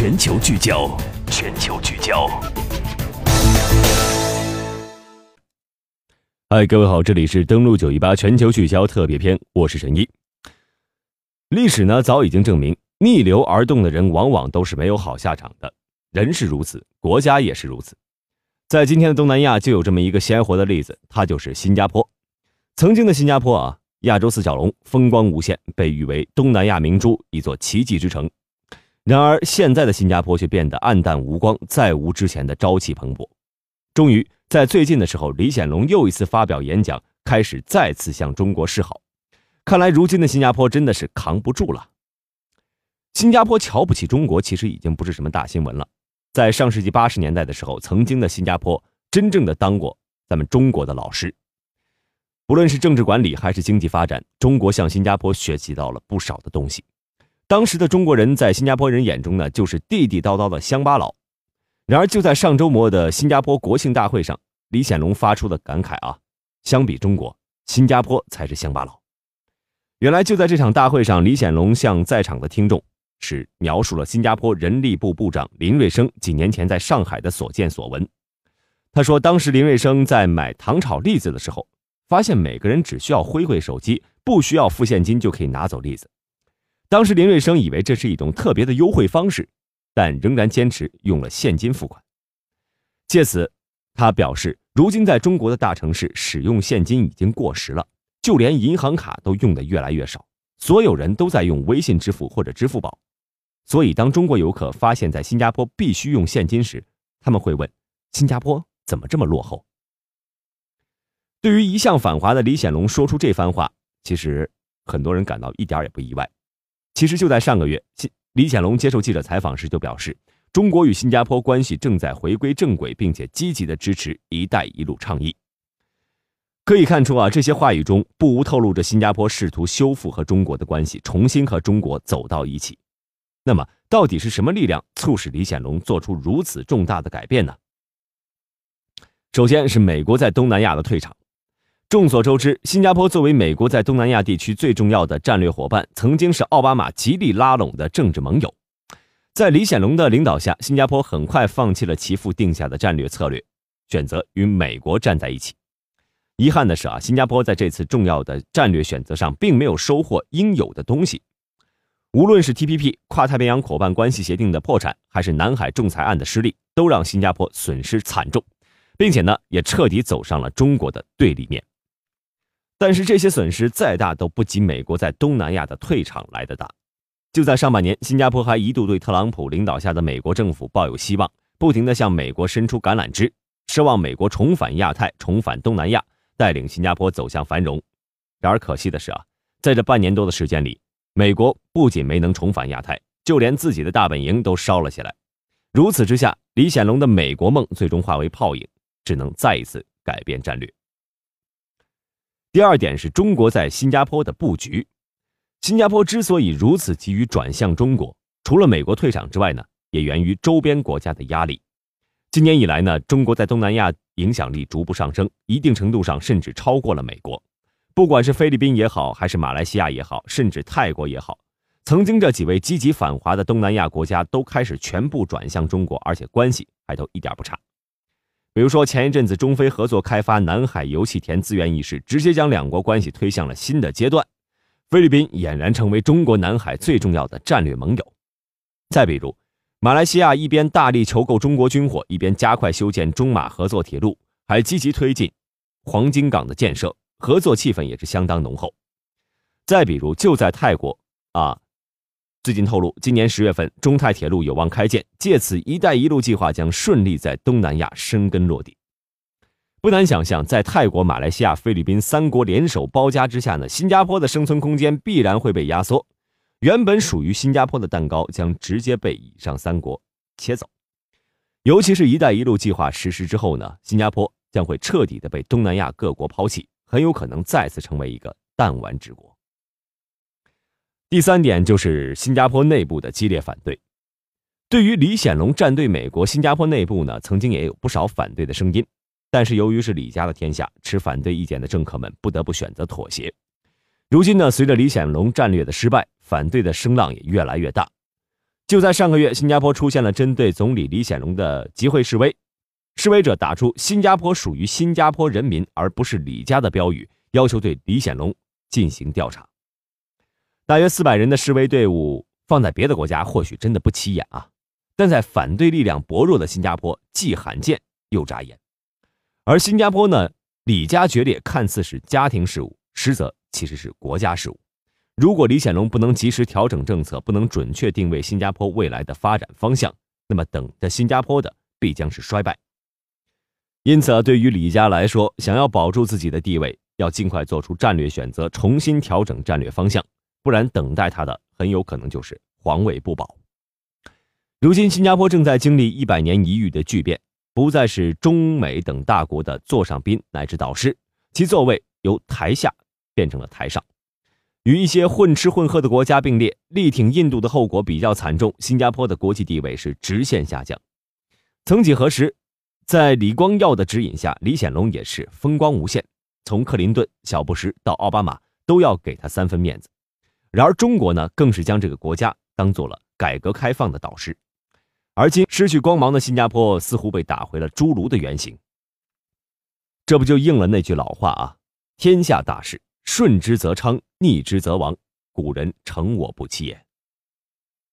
全球聚焦，全球聚焦。嗨，各位好，这里是登录九一八全球聚焦特别篇，我是神一。历史呢，早已经证明，逆流而动的人往往都是没有好下场的。人是如此，国家也是如此。在今天的东南亚，就有这么一个鲜活的例子，它就是新加坡。曾经的新加坡啊。亚洲四小龙风光无限，被誉为东南亚明珠，一座奇迹之城。然而，现在的新加坡却变得黯淡无光，再无之前的朝气蓬勃。终于，在最近的时候，李显龙又一次发表演讲，开始再次向中国示好。看来，如今的新加坡真的是扛不住了。新加坡瞧不起中国，其实已经不是什么大新闻了。在上世纪八十年代的时候，曾经的新加坡真正的当过咱们中国的老师。不论是政治管理还是经济发展，中国向新加坡学习到了不少的东西。当时的中国人在新加坡人眼中呢，就是地地道道的乡巴佬。然而，就在上周末的新加坡国庆大会上，李显龙发出的感慨啊，相比中国，新加坡才是乡巴佬。原来就在这场大会上，李显龙向在场的听众是描述了新加坡人力部部长林瑞生几年前在上海的所见所闻。他说，当时林瑞生在买糖炒栗子的时候。发现每个人只需要挥挥手机，不需要付现金就可以拿走栗子。当时林瑞生以为这是一种特别的优惠方式，但仍然坚持用了现金付款。借此，他表示，如今在中国的大城市使用现金已经过时了，就连银行卡都用的越来越少，所有人都在用微信支付或者支付宝。所以，当中国游客发现，在新加坡必须用现金时，他们会问：新加坡怎么这么落后？对于一向反华的李显龙说出这番话，其实很多人感到一点也不意外。其实就在上个月，李显龙接受记者采访时就表示，中国与新加坡关系正在回归正轨，并且积极的支持“一带一路”倡议。可以看出啊，这些话语中不无透露着新加坡试图修复和中国的关系，重新和中国走到一起。那么，到底是什么力量促使李显龙做出如此重大的改变呢？首先是美国在东南亚的退场。众所周知，新加坡作为美国在东南亚地区最重要的战略伙伴，曾经是奥巴马极力拉拢的政治盟友。在李显龙的领导下，新加坡很快放弃了其父定下的战略策略，选择与美国站在一起。遗憾的是啊，新加坡在这次重要的战略选择上，并没有收获应有的东西。无论是 TPP 跨太平洋伙伴关系协定的破产，还是南海仲裁案的失利，都让新加坡损失惨重，并且呢，也彻底走上了中国的对立面。但是这些损失再大都不及美国在东南亚的退场来的大。就在上半年，新加坡还一度对特朗普领导下的美国政府抱有希望，不停地向美国伸出橄榄枝，奢望美国重返亚太、重返东南亚，带领新加坡走向繁荣。然而可惜的是啊，在这半年多的时间里，美国不仅没能重返亚太，就连自己的大本营都烧了起来。如此之下，李显龙的美国梦最终化为泡影，只能再一次改变战略。第二点是中国在新加坡的布局。新加坡之所以如此急于转向中国，除了美国退场之外呢，也源于周边国家的压力。今年以来呢，中国在东南亚影响力逐步上升，一定程度上甚至超过了美国。不管是菲律宾也好，还是马来西亚也好，甚至泰国也好，曾经这几位积极反华的东南亚国家都开始全部转向中国，而且关系还都一点不差。比如说，前一阵子中非合作开发南海油气田资源一事，直接将两国关系推向了新的阶段。菲律宾俨然成为中国南海最重要的战略盟友。再比如，马来西亚一边大力求购中国军火，一边加快修建中马合作铁路，还积极推进黄金港的建设，合作气氛也是相当浓厚。再比如，就在泰国啊。最近透露，今年十月份，中泰铁路有望开建，借此“一带一路”计划将顺利在东南亚生根落地。不难想象，在泰国、马来西亚、菲律宾三国联手包夹之下呢，新加坡的生存空间必然会被压缩，原本属于新加坡的蛋糕将直接被以上三国切走。尤其是一带一路计划实施之后呢，新加坡将会彻底的被东南亚各国抛弃，很有可能再次成为一个弹丸之国。第三点就是新加坡内部的激烈反对。对于李显龙站队美国，新加坡内部呢曾经也有不少反对的声音，但是由于是李家的天下，持反对意见的政客们不得不选择妥协。如今呢，随着李显龙战略的失败，反对的声浪也越来越大。就在上个月，新加坡出现了针对总理李显龙的集会示威，示威者打出“新加坡属于新加坡人民，而不是李家”的标语，要求对李显龙进行调查。大约四百人的示威队伍放在别的国家或许真的不起眼啊，但在反对力量薄弱的新加坡，既罕见又扎眼。而新加坡呢，李家决裂看似是家庭事务，实则其实是国家事务。如果李显龙不能及时调整政策，不能准确定位新加坡未来的发展方向，那么等着新加坡的必将是衰败。因此啊，对于李家来说，想要保住自己的地位，要尽快做出战略选择，重新调整战略方向。不然，等待他的很有可能就是皇位不保。如今，新加坡正在经历一百年一遇的巨变，不再是中美等大国的座上宾乃至导师，其座位由台下变成了台上，与一些混吃混喝的国家并列，力挺印度的后果比较惨重。新加坡的国际地位是直线下降。曾几何时，在李光耀的指引下，李显龙也是风光无限，从克林顿、小布什到奥巴马，都要给他三分面子。然而，中国呢，更是将这个国家当做了改革开放的导师，而今失去光芒的新加坡似乎被打回了侏儒的原形。这不就应了那句老话啊：“天下大事，顺之则昌，逆之则亡。古人诚我不欺也。”